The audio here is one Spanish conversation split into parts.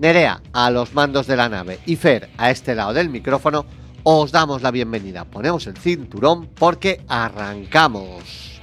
Nerea a los mandos de la nave y Fer a este lado del micrófono, os damos la bienvenida. Ponemos el cinturón porque arrancamos.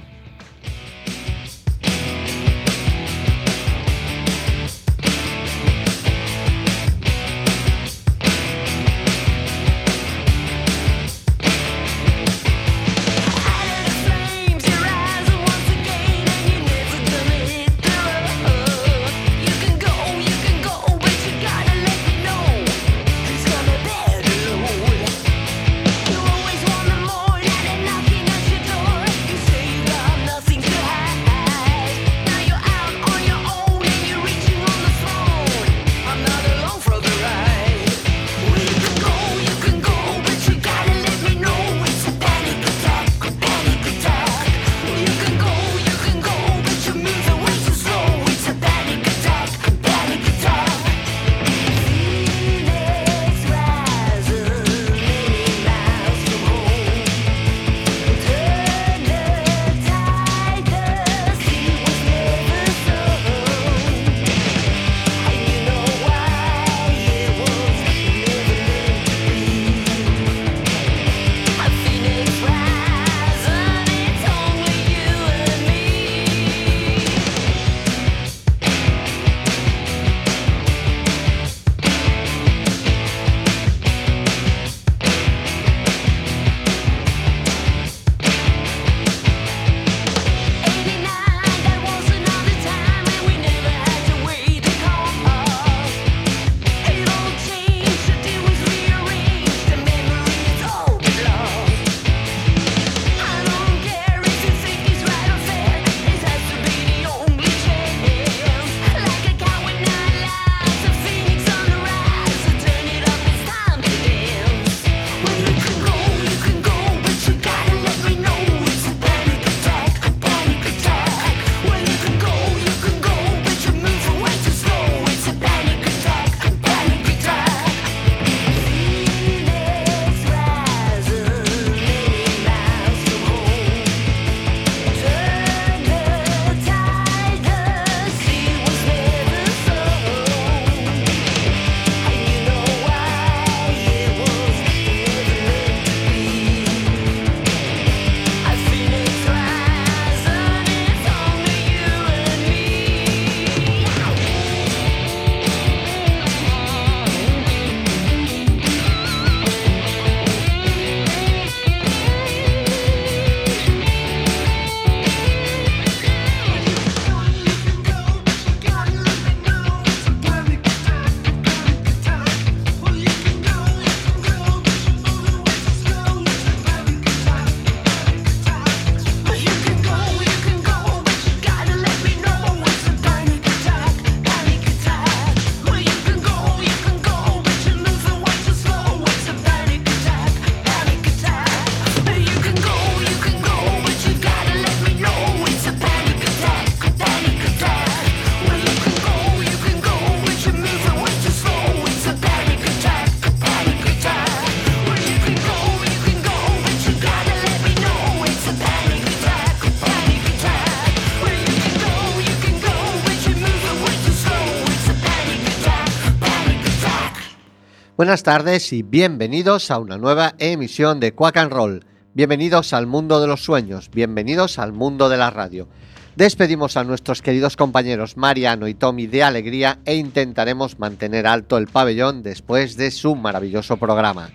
Buenas tardes y bienvenidos a una nueva emisión de Quack and Roll. Bienvenidos al mundo de los sueños, bienvenidos al mundo de la radio. Despedimos a nuestros queridos compañeros Mariano y Tommy de alegría e intentaremos mantener alto el pabellón después de su maravilloso programa.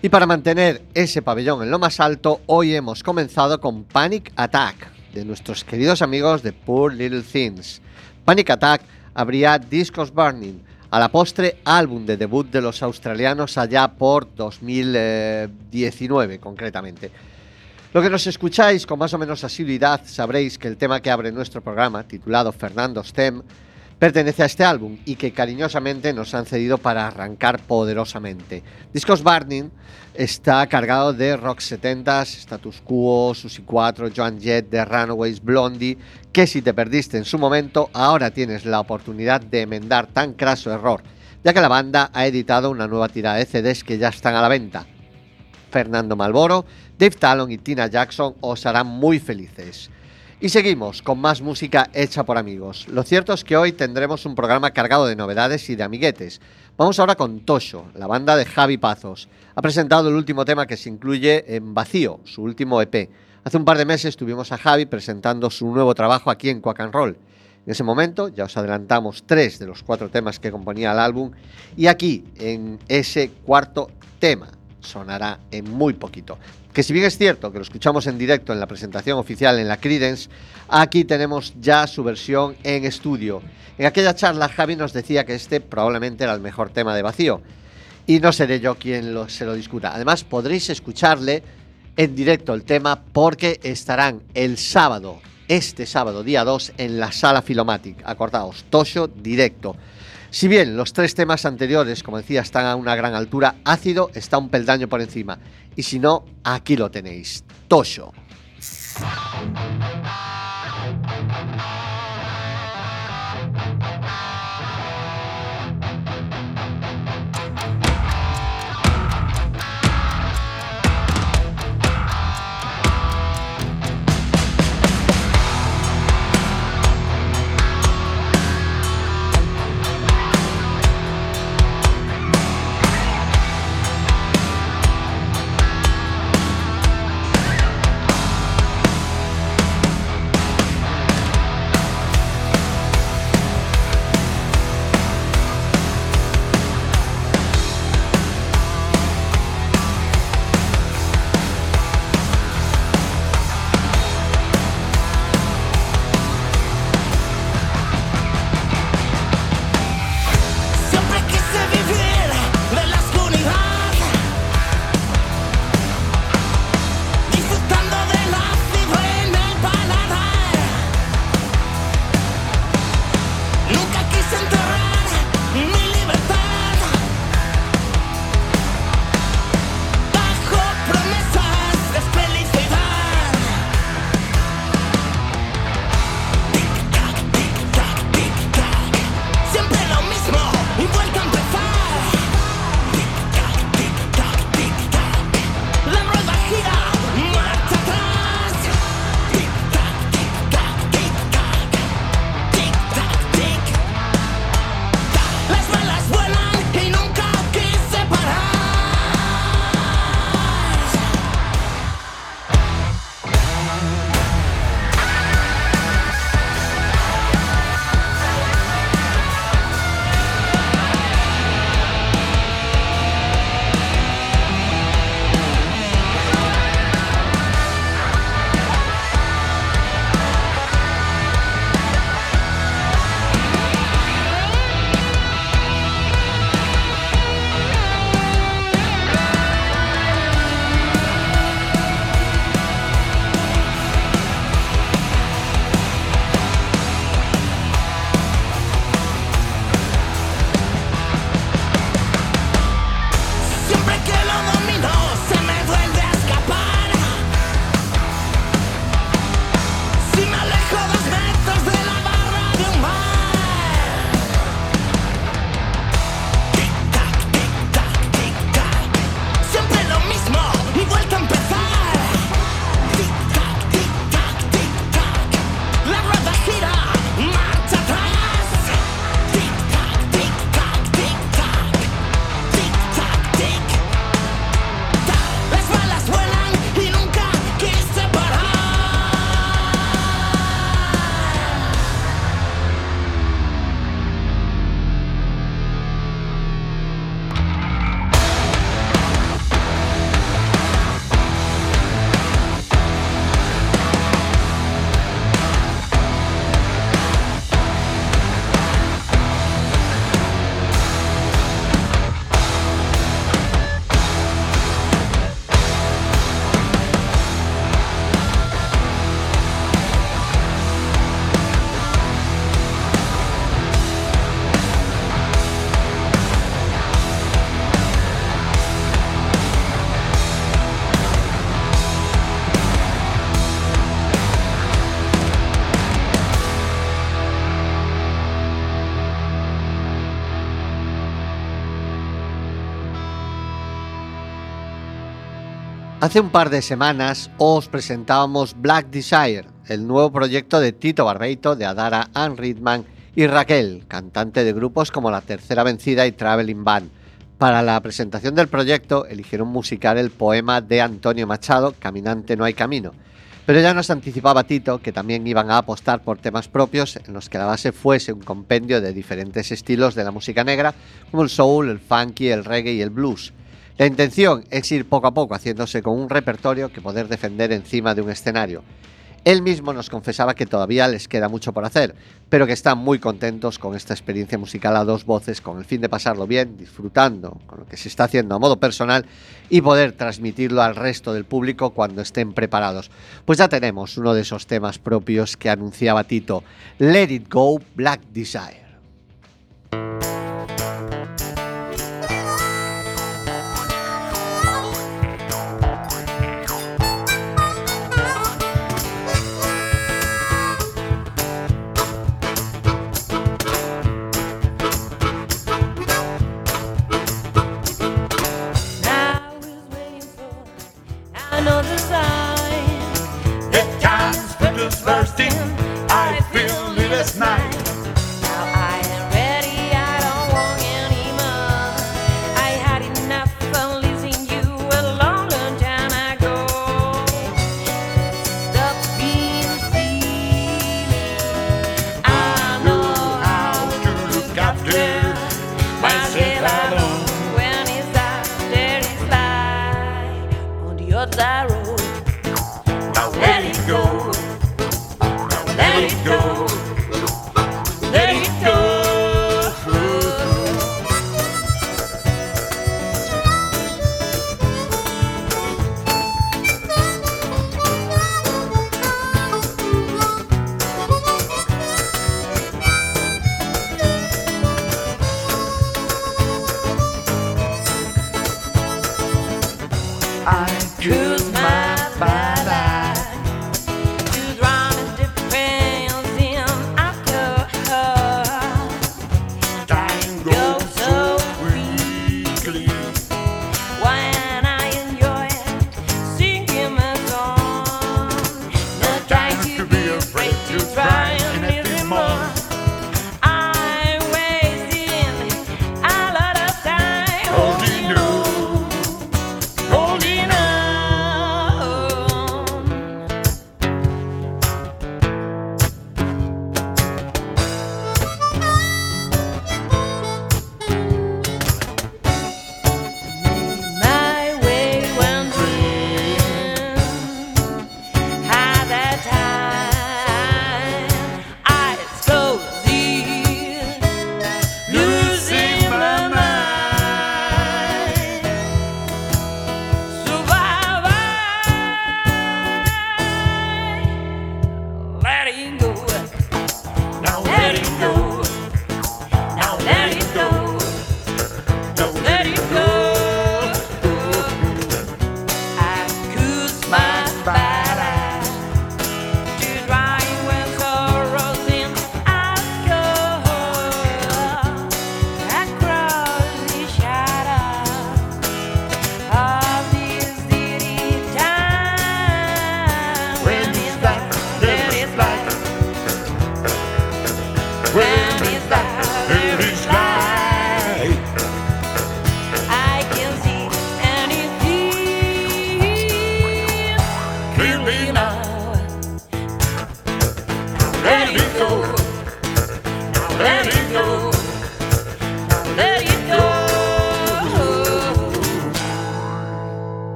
Y para mantener ese pabellón en lo más alto, hoy hemos comenzado con Panic Attack, de nuestros queridos amigos de Poor Little Things. Panic Attack habría Discos Burning, a la postre álbum de debut de los australianos allá por 2019 concretamente. Lo que nos escucháis con más o menos asiduidad sabréis que el tema que abre nuestro programa, titulado Fernando Stem, pertenece a este álbum y que cariñosamente nos han cedido para arrancar poderosamente. Discos Burning está cargado de rock 70s, Status Quo, Susi 4, Joan Jett, The Runaways, Blondie, que si te perdiste en su momento, ahora tienes la oportunidad de enmendar tan craso error, ya que la banda ha editado una nueva tirada de CDs que ya están a la venta. Fernando Malboro, Dave Talon y Tina Jackson os harán muy felices. Y seguimos con más música hecha por amigos. Lo cierto es que hoy tendremos un programa cargado de novedades y de amiguetes. Vamos ahora con Tosho, la banda de Javi Pazos. Ha presentado el último tema que se incluye en Vacío, su último EP. Hace un par de meses tuvimos a Javi presentando su nuevo trabajo aquí en Quack and Roll. En ese momento ya os adelantamos tres de los cuatro temas que componía el álbum y aquí, en ese cuarto tema, sonará en muy poquito. Que si bien es cierto que lo escuchamos en directo en la presentación oficial en la Credence, aquí tenemos ya su versión en estudio. En aquella charla Javi nos decía que este probablemente era el mejor tema de vacío. Y no seré yo quien se lo discuta. Además podréis escucharle en directo el tema porque estarán el sábado, este sábado día 2, en la sala Filomatic. Acordaos, Tosho directo. Si bien los tres temas anteriores, como decía, están a una gran altura, Ácido está un peldaño por encima. Y si no, aquí lo tenéis, Tosho. Hace un par de semanas os presentábamos Black Desire, el nuevo proyecto de Tito Barbeito, de Adara Ann Ridman y Raquel, cantante de grupos como La Tercera Vencida y Traveling Band. Para la presentación del proyecto eligieron musicar el poema de Antonio Machado, Caminante no hay camino. Pero ya nos anticipaba Tito que también iban a apostar por temas propios en los que la base fuese un compendio de diferentes estilos de la música negra, como el soul, el funky, el reggae y el blues. La intención es ir poco a poco haciéndose con un repertorio que poder defender encima de un escenario. Él mismo nos confesaba que todavía les queda mucho por hacer, pero que están muy contentos con esta experiencia musical a dos voces, con el fin de pasarlo bien, disfrutando con lo que se está haciendo a modo personal y poder transmitirlo al resto del público cuando estén preparados. Pues ya tenemos uno de esos temas propios que anunciaba Tito, Let It Go Black Desire.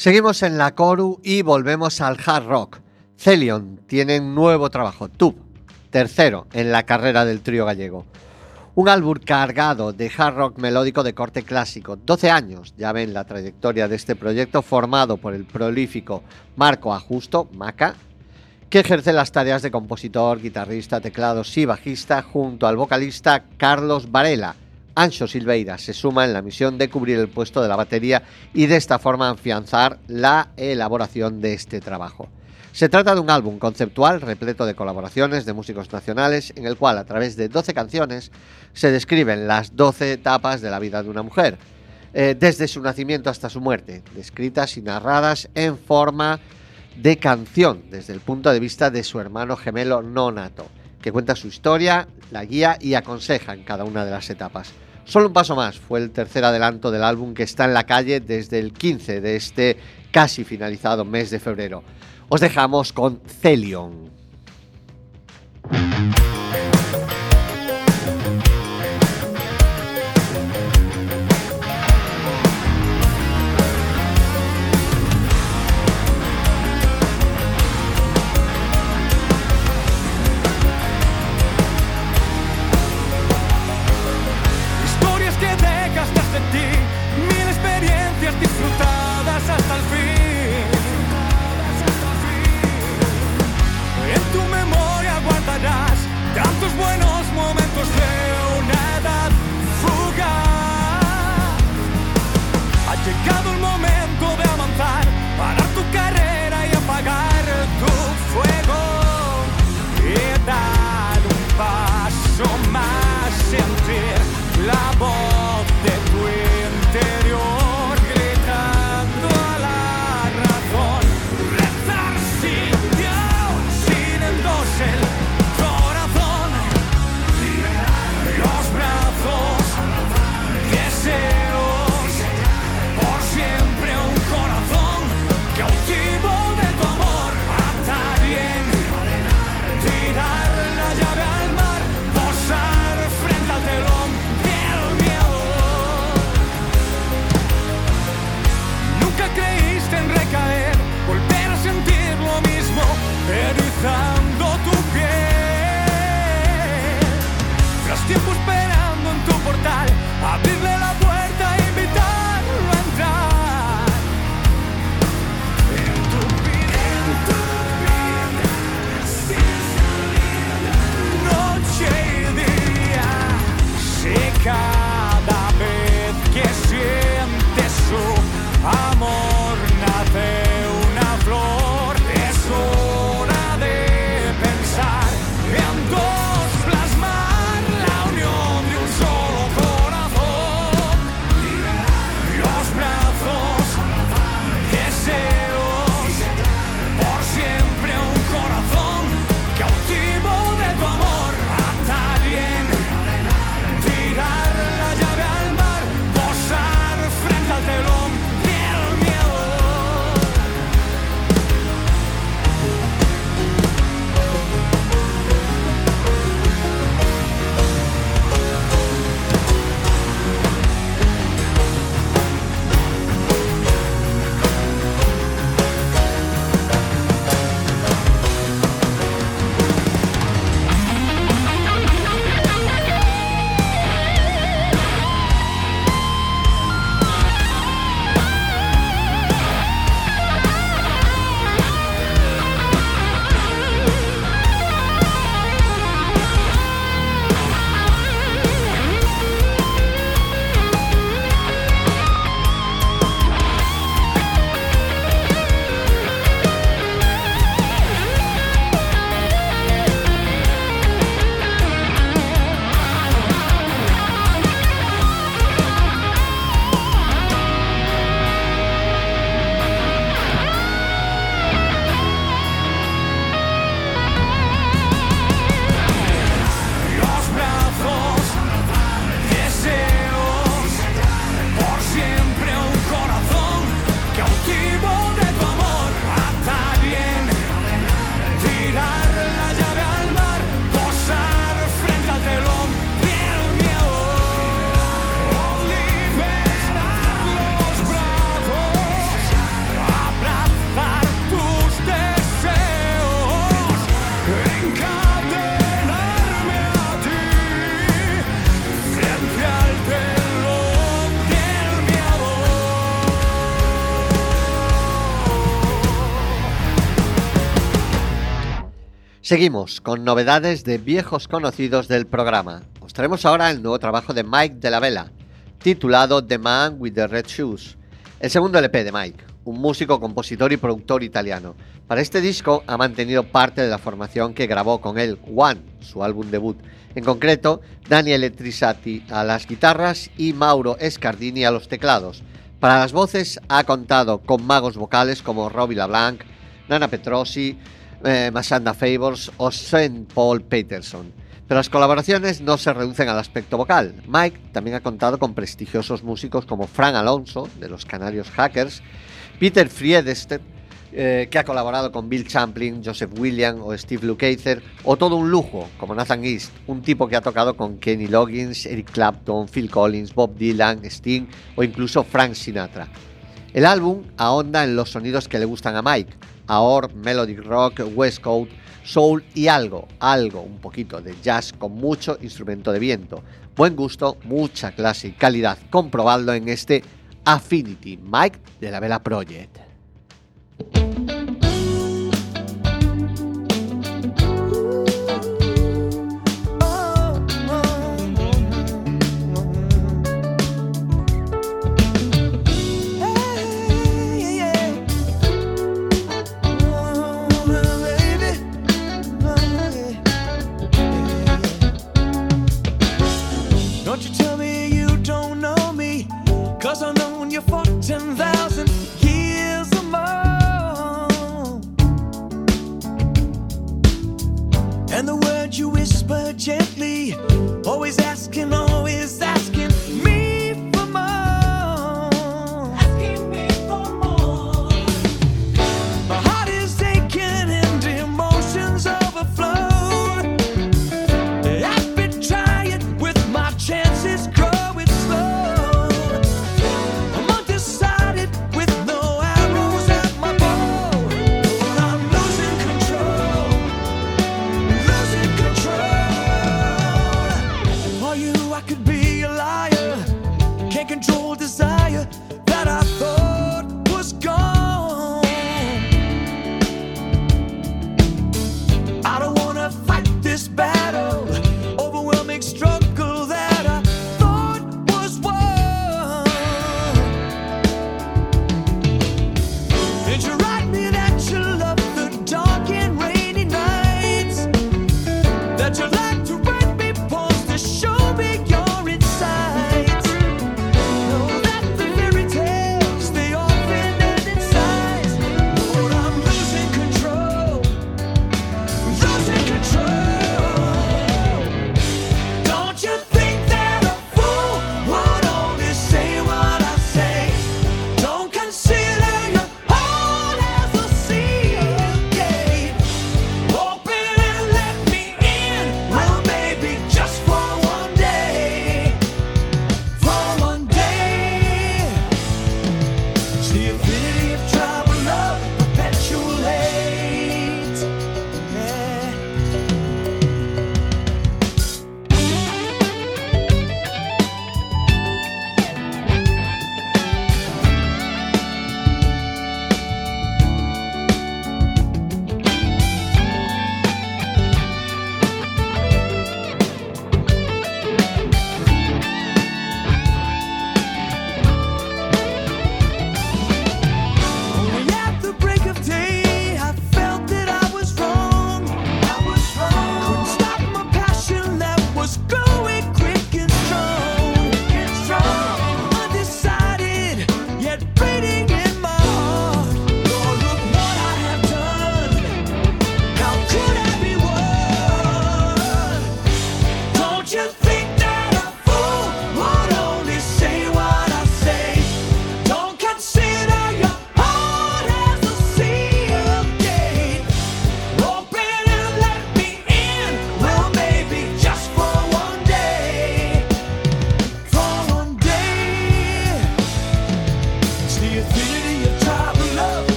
Seguimos en la Coru y volvemos al hard rock. Celion tiene un nuevo trabajo, Tube, tercero en la carrera del trío gallego. Un álbum cargado de hard rock melódico de corte clásico. 12 años ya ven la trayectoria de este proyecto formado por el prolífico Marco Ajusto, Maca, que ejerce las tareas de compositor, guitarrista, teclados y bajista junto al vocalista Carlos Varela Ancho Silveira se suma en la misión de cubrir el puesto de la batería y de esta forma afianzar la elaboración de este trabajo. Se trata de un álbum conceptual repleto de colaboraciones de músicos nacionales en el cual a través de 12 canciones se describen las 12 etapas de la vida de una mujer, eh, desde su nacimiento hasta su muerte, descritas y narradas en forma de canción desde el punto de vista de su hermano gemelo no nato, que cuenta su historia, la guía y aconseja en cada una de las etapas. Solo un paso más fue el tercer adelanto del álbum que está en la calle desde el 15 de este casi finalizado mes de febrero. Os dejamos con Celion. Seguimos con novedades de viejos conocidos del programa. Os ahora el nuevo trabajo de Mike de la Vela, titulado The Man with the Red Shoes, el segundo LP de Mike, un músico, compositor y productor italiano. Para este disco ha mantenido parte de la formación que grabó con él One, su álbum debut. En concreto, Daniele Trisati a las guitarras y Mauro Escardini a los teclados. Para las voces ha contado con magos vocales como Robbie LaBlanc, Nana Petrosi, eh, Masanda Favors o Saint Paul Peterson. Pero las colaboraciones no se reducen al aspecto vocal. Mike también ha contado con prestigiosos músicos como Frank Alonso, de los Canarios Hackers, Peter Friedestedt, eh, que ha colaborado con Bill Champlin, Joseph William o Steve Lukather, o todo un lujo, como Nathan East, un tipo que ha tocado con Kenny Loggins, Eric Clapton, Phil Collins, Bob Dylan, Sting o incluso Frank Sinatra. El álbum ahonda en los sonidos que le gustan a Mike, AOR, Melodic Rock, West Coast, Soul y algo, algo, un poquito de jazz con mucho instrumento de viento. Buen gusto, mucha clase y calidad. Comprobadlo en este Affinity Mike de la Vela Project.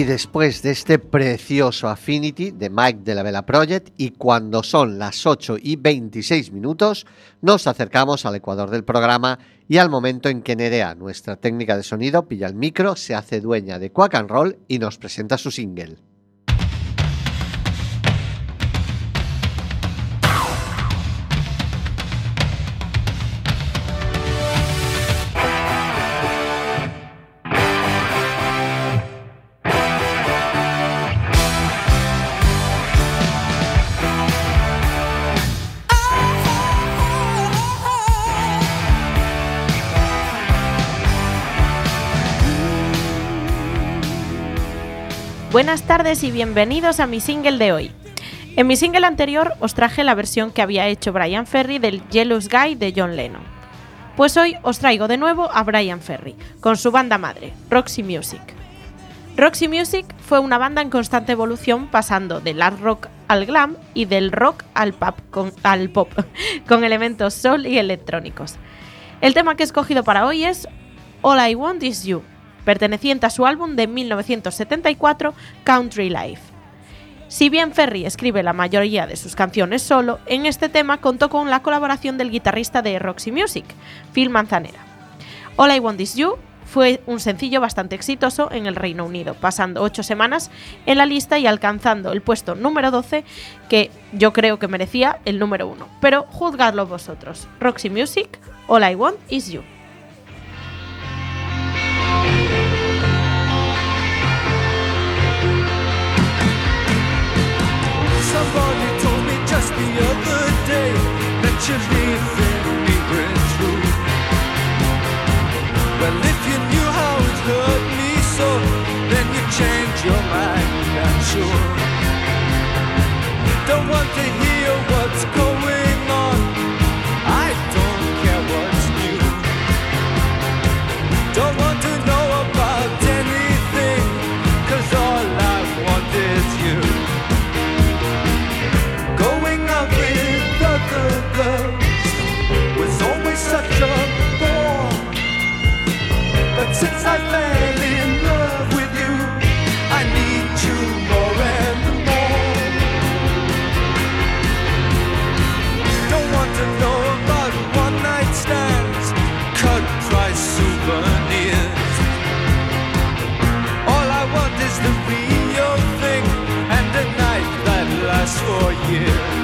Y después de este precioso Affinity de Mike de la Vela Project y cuando son las 8 y 26 minutos, nos acercamos al ecuador del programa y al momento en que Nerea, nuestra técnica de sonido, pilla el micro, se hace dueña de Quack and Roll y nos presenta su single. Buenas tardes y bienvenidos a mi single de hoy. En mi single anterior os traje la versión que había hecho Brian Ferry del Jealous Guy de John Lennon. Pues hoy os traigo de nuevo a Brian Ferry, con su banda madre, Roxy Music. Roxy Music fue una banda en constante evolución pasando del art rock al glam y del rock al pop con, al pop, con elementos soul y electrónicos. El tema que he escogido para hoy es All I Want Is You, perteneciente a su álbum de 1974, Country Life. Si bien Ferry escribe la mayoría de sus canciones solo, en este tema contó con la colaboración del guitarrista de Roxy Music, Phil Manzanera. All I Want Is You fue un sencillo bastante exitoso en el Reino Unido, pasando ocho semanas en la lista y alcanzando el puesto número 12, que yo creo que merecía el número 1. Pero juzgadlo vosotros. Roxy Music, All I Want Is You. Somebody told me just the other day that you're leaving me with true. Well, if you knew how it hurt me so, then you change your mind, I'm sure. Don't want to hear for you.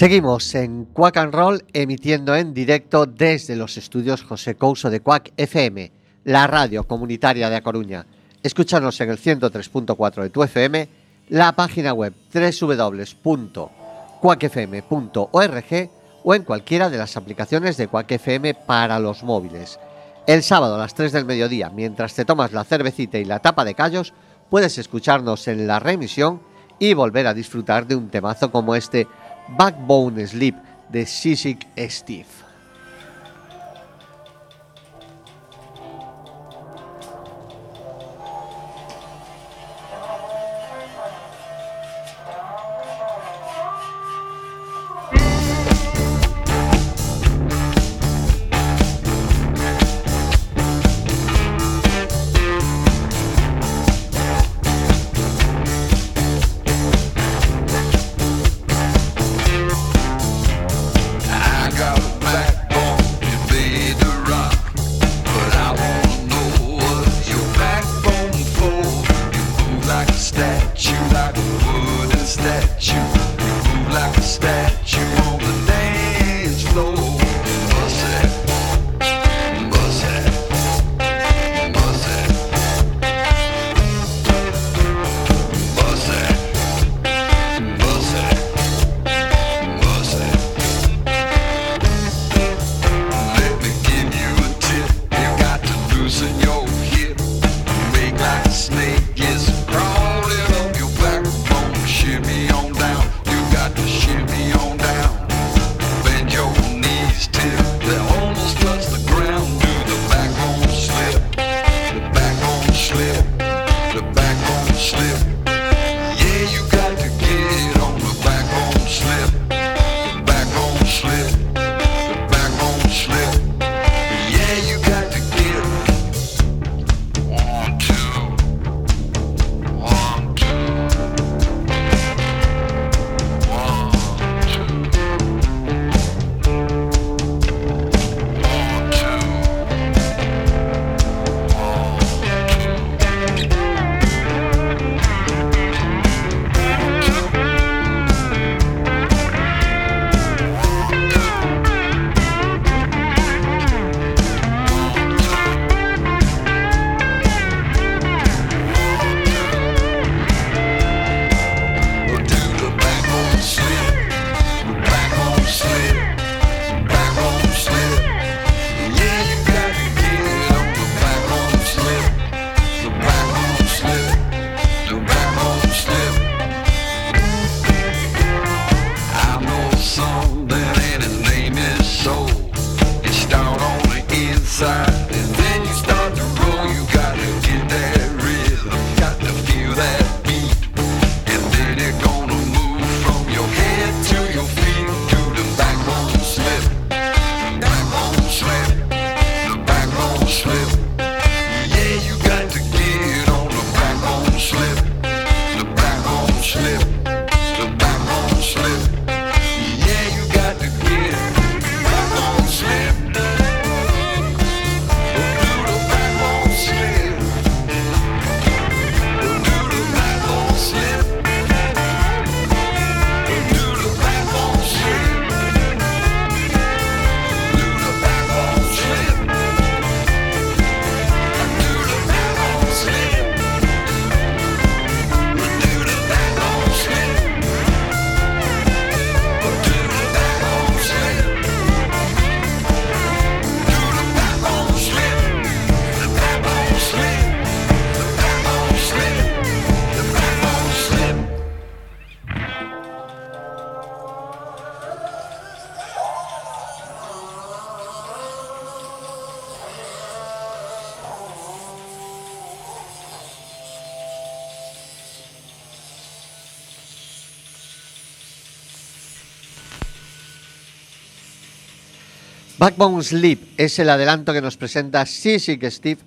Seguimos en Quack and Roll emitiendo en directo desde los estudios José Couso de Quack FM, la radio comunitaria de A Coruña. Escúchanos en el 103.4 de tu FM, la página web www.quackfm.org o en cualquiera de las aplicaciones de Quack FM para los móviles. El sábado a las 3 del mediodía, mientras te tomas la cervecita y la tapa de callos, puedes escucharnos en la remisión y volver a disfrutar de un temazo como este Backbone Sleep de Sisik Steve. Slip. Backbone Sleep es el adelanto que nos presenta Sissy Steve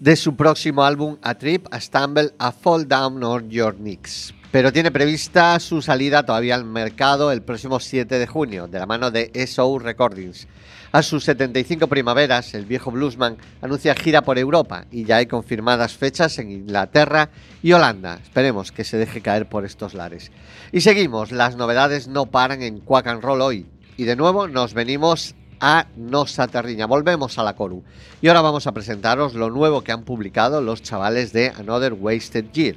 de su próximo álbum A Trip, A Stumble, A Fall Down on Your Knees. Pero tiene prevista su salida todavía al mercado el próximo 7 de junio, de la mano de SO Recordings. A sus 75 primaveras, el viejo bluesman anuncia gira por Europa y ya hay confirmadas fechas en Inglaterra y Holanda. Esperemos que se deje caer por estos lares. Y seguimos, las novedades no paran en Quack and Roll hoy. Y de nuevo nos venimos a Nosa Terriña. Volvemos a la Coru. Y ahora vamos a presentaros lo nuevo que han publicado los chavales de Another Wasted Year.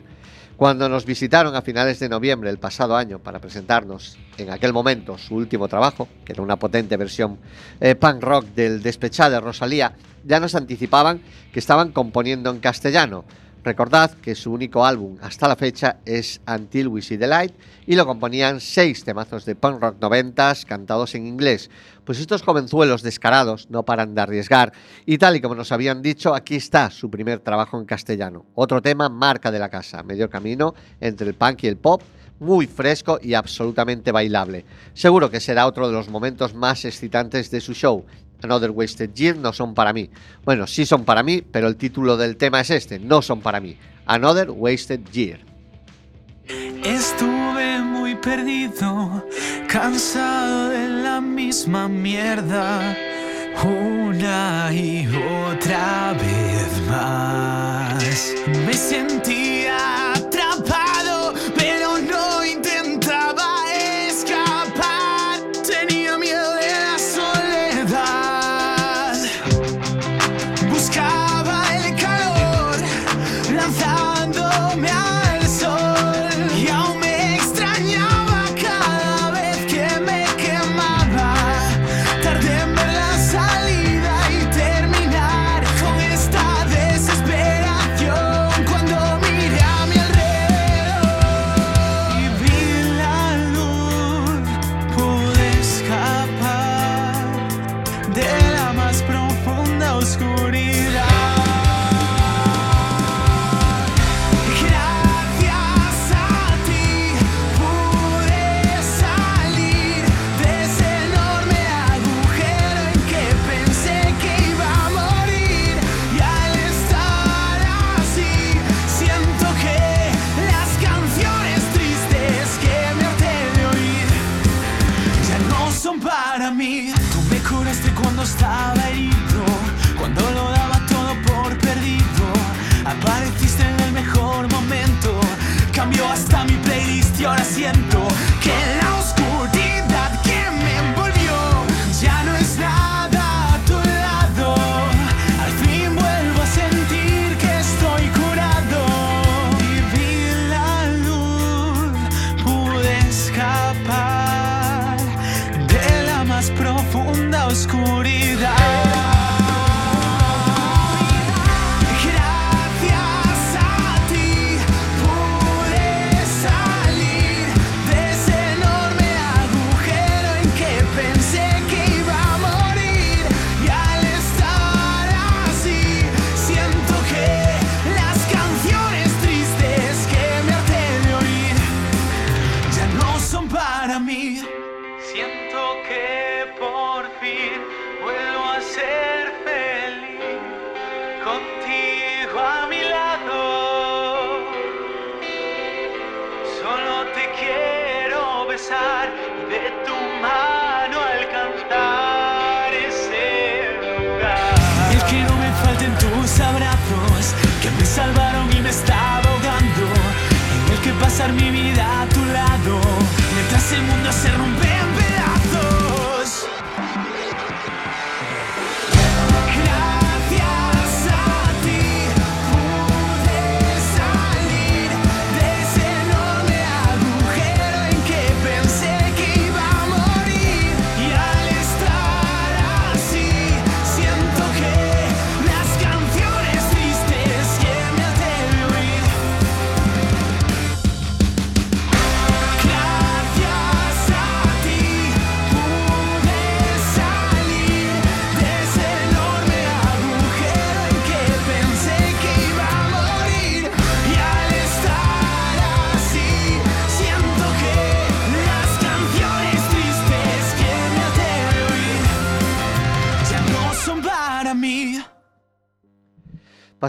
Cuando nos visitaron a finales de noviembre del pasado año para presentarnos en aquel momento su último trabajo, que era una potente versión eh, punk rock del despechado de Rosalía, ya nos anticipaban que estaban componiendo en castellano. Recordad que su único álbum hasta la fecha es Until We See the Light y lo componían seis temazos de punk rock noventas cantados en inglés. Pues estos jovenzuelos descarados no paran de arriesgar y tal y como nos habían dicho, aquí está su primer trabajo en castellano. Otro tema, marca de la casa, medio camino entre el punk y el pop, muy fresco y absolutamente bailable. Seguro que será otro de los momentos más excitantes de su show. Another Wasted Year no son para mí. Bueno, sí son para mí, pero el título del tema es este, no son para mí. Another Wasted Year. Estuve muy perdido, cansado de la misma mierda, una y otra vez más. Me sentía para mí. Tú me curaste cuando estaba herido, cuando lo daba todo por perdido. Apareciste en el mejor momento, cambió hasta mi playlist y ahora siento que la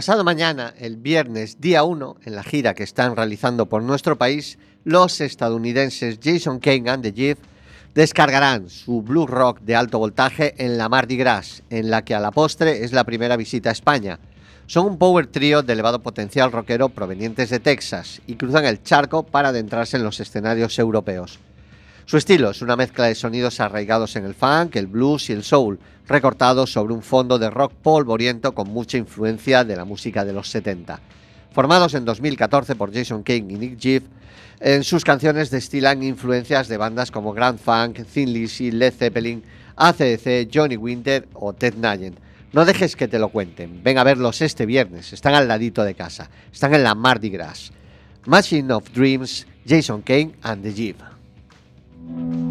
Pasado mañana, el viernes día 1, en la gira que están realizando por nuestro país, los estadounidenses Jason Kane and the Jeff descargarán su blues rock de alto voltaje en la Mardi Gras, en la que a la postre es la primera visita a España. Son un power trío de elevado potencial rockero provenientes de Texas y cruzan el charco para adentrarse en los escenarios europeos. Su estilo es una mezcla de sonidos arraigados en el funk, el blues y el soul, recortados sobre un fondo de rock polvoriento con mucha influencia de la música de los 70. Formados en 2014 por Jason King y Nick Jeff, en sus canciones destilan influencias de bandas como Grand Funk, Thin Lizzy, Led Zeppelin, ACDC, Johnny Winter o Ted Nugent. No dejes que te lo cuenten. Ven a verlos este viernes. Están al ladito de casa. Están en la Mardi Gras. Machine of Dreams, Jason Kane and the Jeep. Come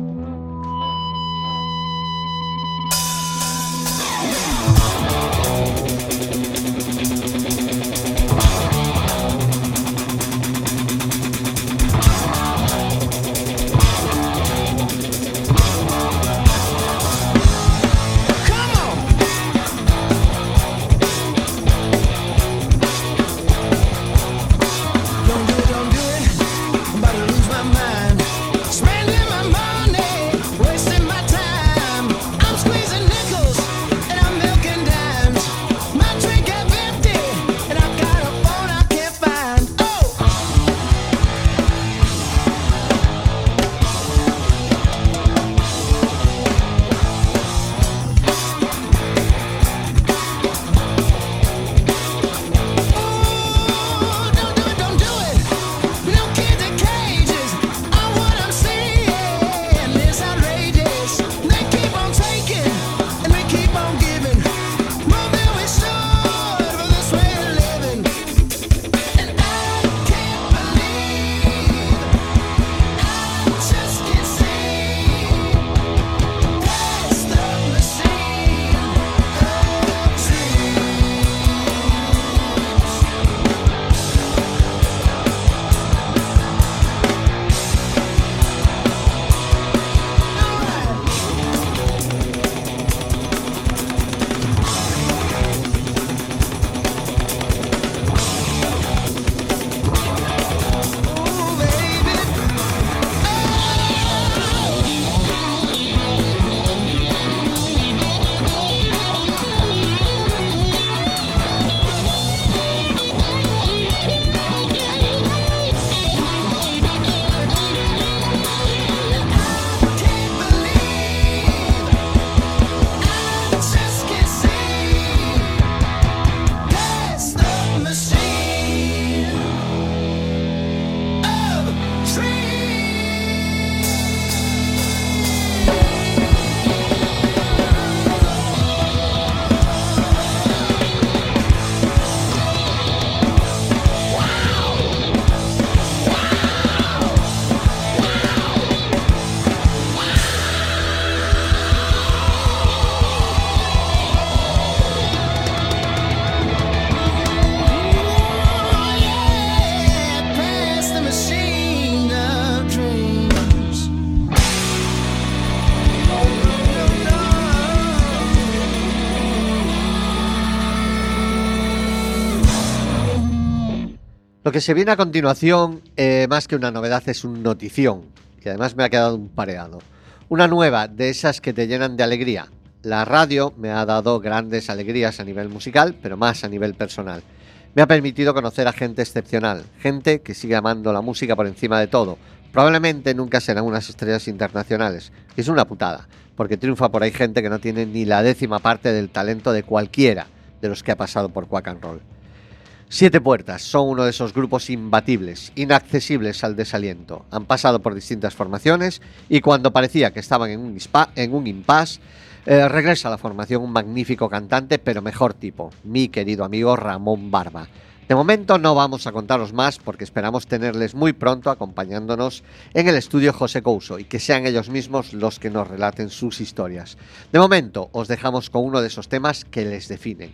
que se viene a continuación, eh, más que una novedad, es un notición. Y además me ha quedado un pareado. Una nueva de esas que te llenan de alegría. La radio me ha dado grandes alegrías a nivel musical, pero más a nivel personal. Me ha permitido conocer a gente excepcional, gente que sigue amando la música por encima de todo. Probablemente nunca serán unas estrellas internacionales. Es una putada, porque triunfa por ahí gente que no tiene ni la décima parte del talento de cualquiera de los que ha pasado por Quack and Roll. Siete Puertas son uno de esos grupos imbatibles, inaccesibles al desaliento. Han pasado por distintas formaciones y cuando parecía que estaban en un, ispa- impasse, eh, regresa a la formación un magnífico cantante, pero mejor tipo, mi querido amigo Ramón Barba. De momento no vamos a contaros más porque esperamos tenerles muy pronto acompañándonos en el estudio José Couso y que sean ellos mismos los que nos relaten sus historias. De momento os dejamos con uno de esos temas que les definen.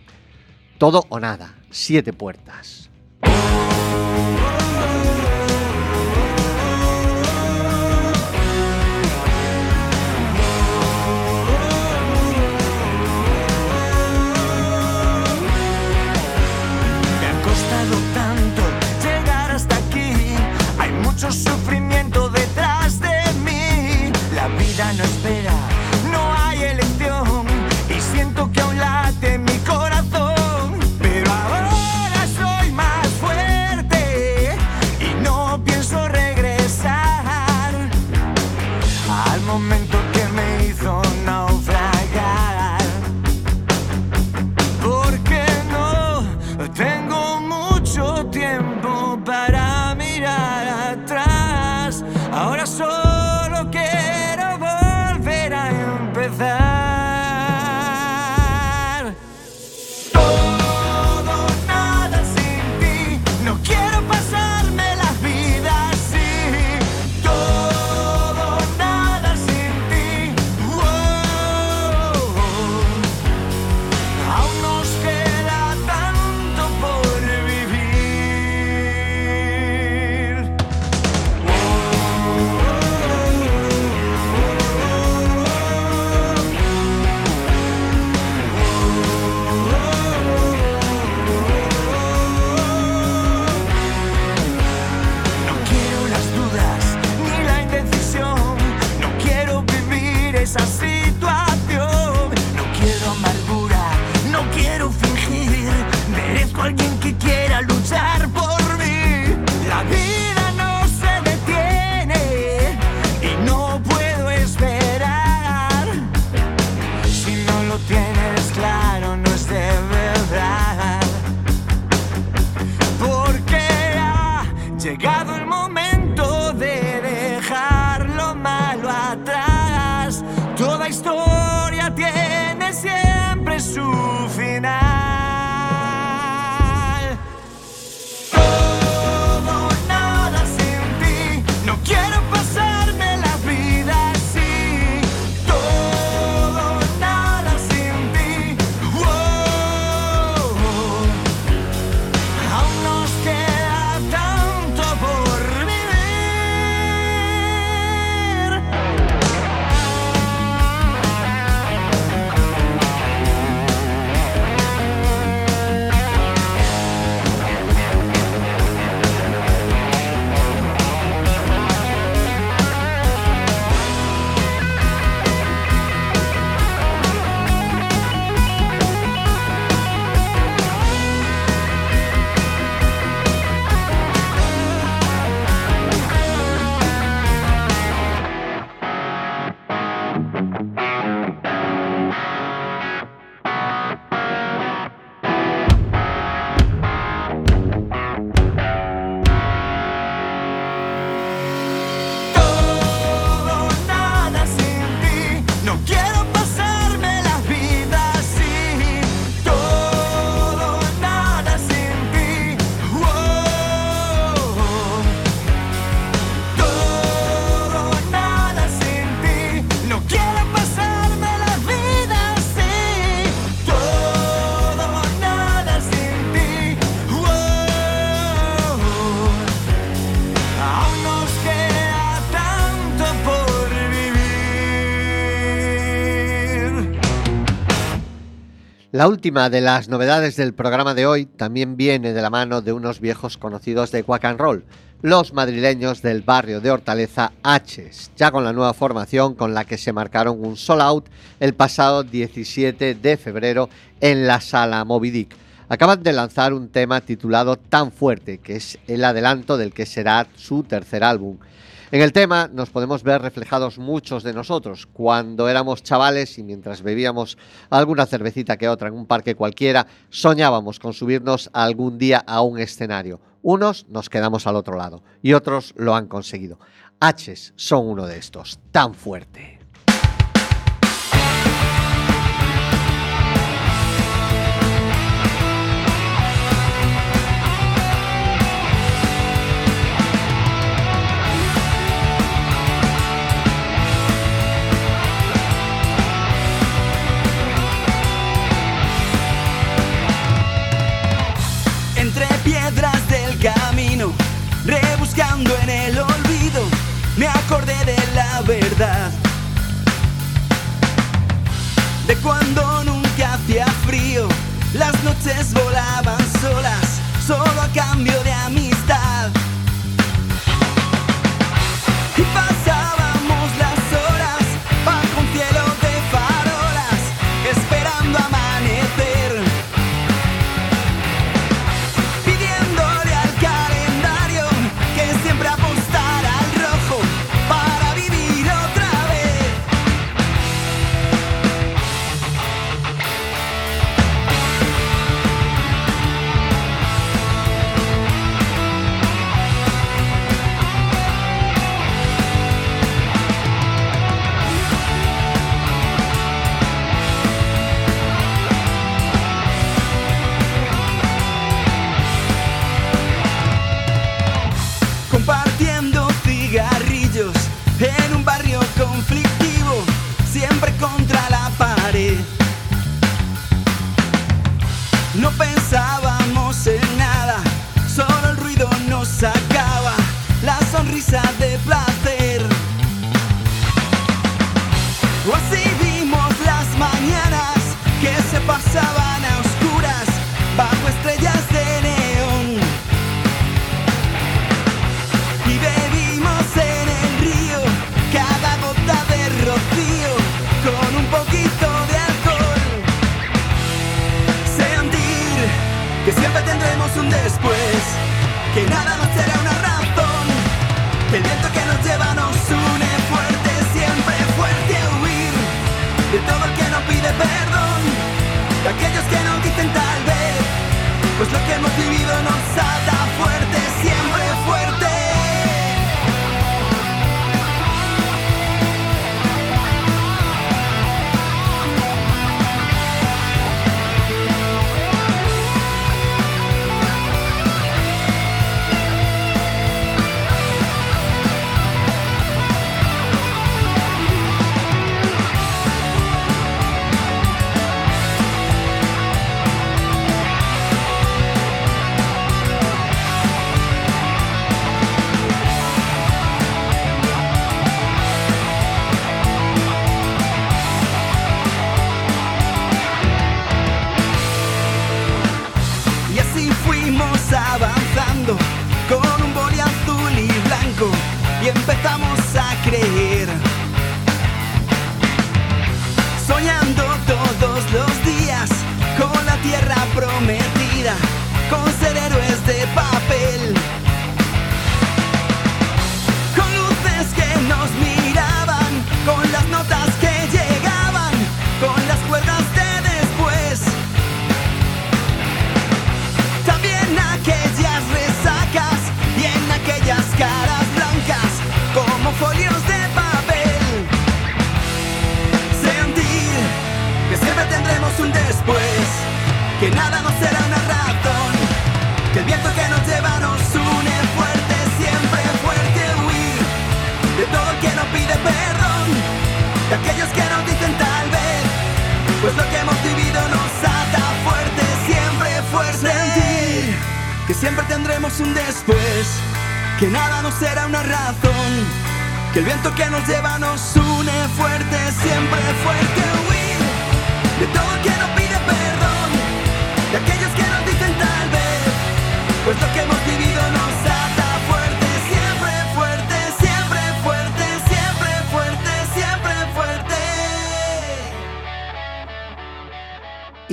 Todo o nada, siete puertas. La última de las novedades del programa de hoy también viene de la mano de unos viejos conocidos de Quack and Roll, los madrileños del barrio de Hortaleza H's, ya con la nueva formación con la que se marcaron un sold out el pasado 17 de febrero en la sala Moby Dick. Acaban de lanzar un tema titulado Tan Fuerte, que es el adelanto del que será su tercer álbum. En el tema nos podemos ver reflejados muchos de nosotros cuando éramos chavales y mientras bebíamos alguna cervecita que otra en un parque cualquiera, soñábamos con subirnos algún día a un escenario. Unos nos quedamos al otro lado y otros lo han conseguido. H's son uno de estos, tan fuerte. En el olvido, me acordé de la verdad. De cuando nunca hacía frío, las noches volaban solas, solo a cambio de amistad.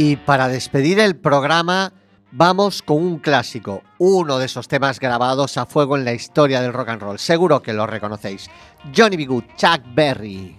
Y para despedir el programa, vamos con un clásico, uno de esos temas grabados a fuego en la historia del rock and roll. Seguro que lo reconocéis. Johnny B. Good, Chuck Berry.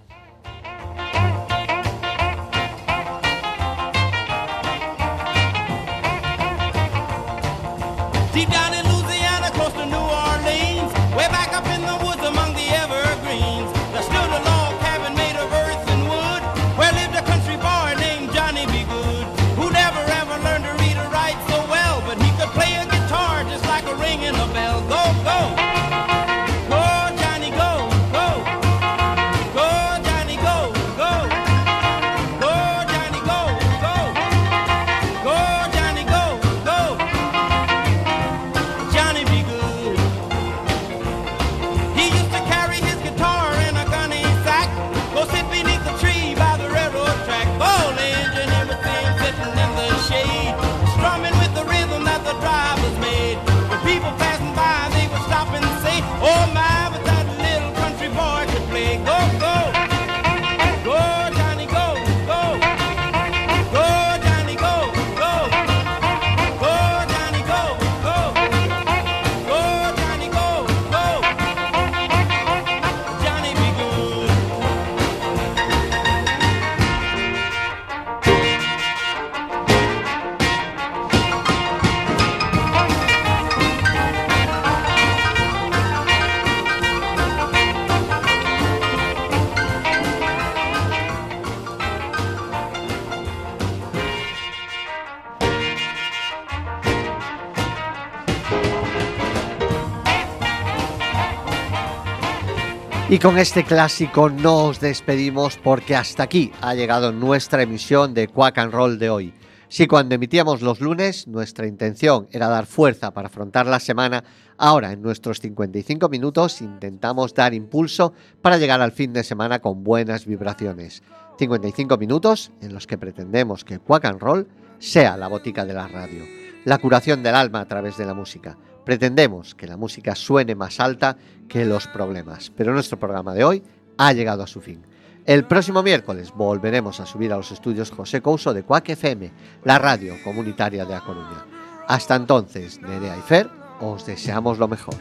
Y con este clásico nos despedimos porque hasta aquí ha llegado nuestra emisión de Quack and Roll de hoy. Si cuando emitíamos los lunes nuestra intención era dar fuerza para afrontar la semana, ahora en nuestros 55 minutos intentamos dar impulso para llegar al fin de semana con buenas vibraciones. 55 minutos en los que pretendemos que Quack and Roll sea la botica de la radio, la curación del alma a través de la música. Pretendemos que la música suene más alta que los problemas, pero nuestro programa de hoy ha llegado a su fin. El próximo miércoles volveremos a subir a los estudios José Couso de Cuac FM, la radio comunitaria de A Coruña. Hasta entonces, Nerea y Fer, os deseamos lo mejor.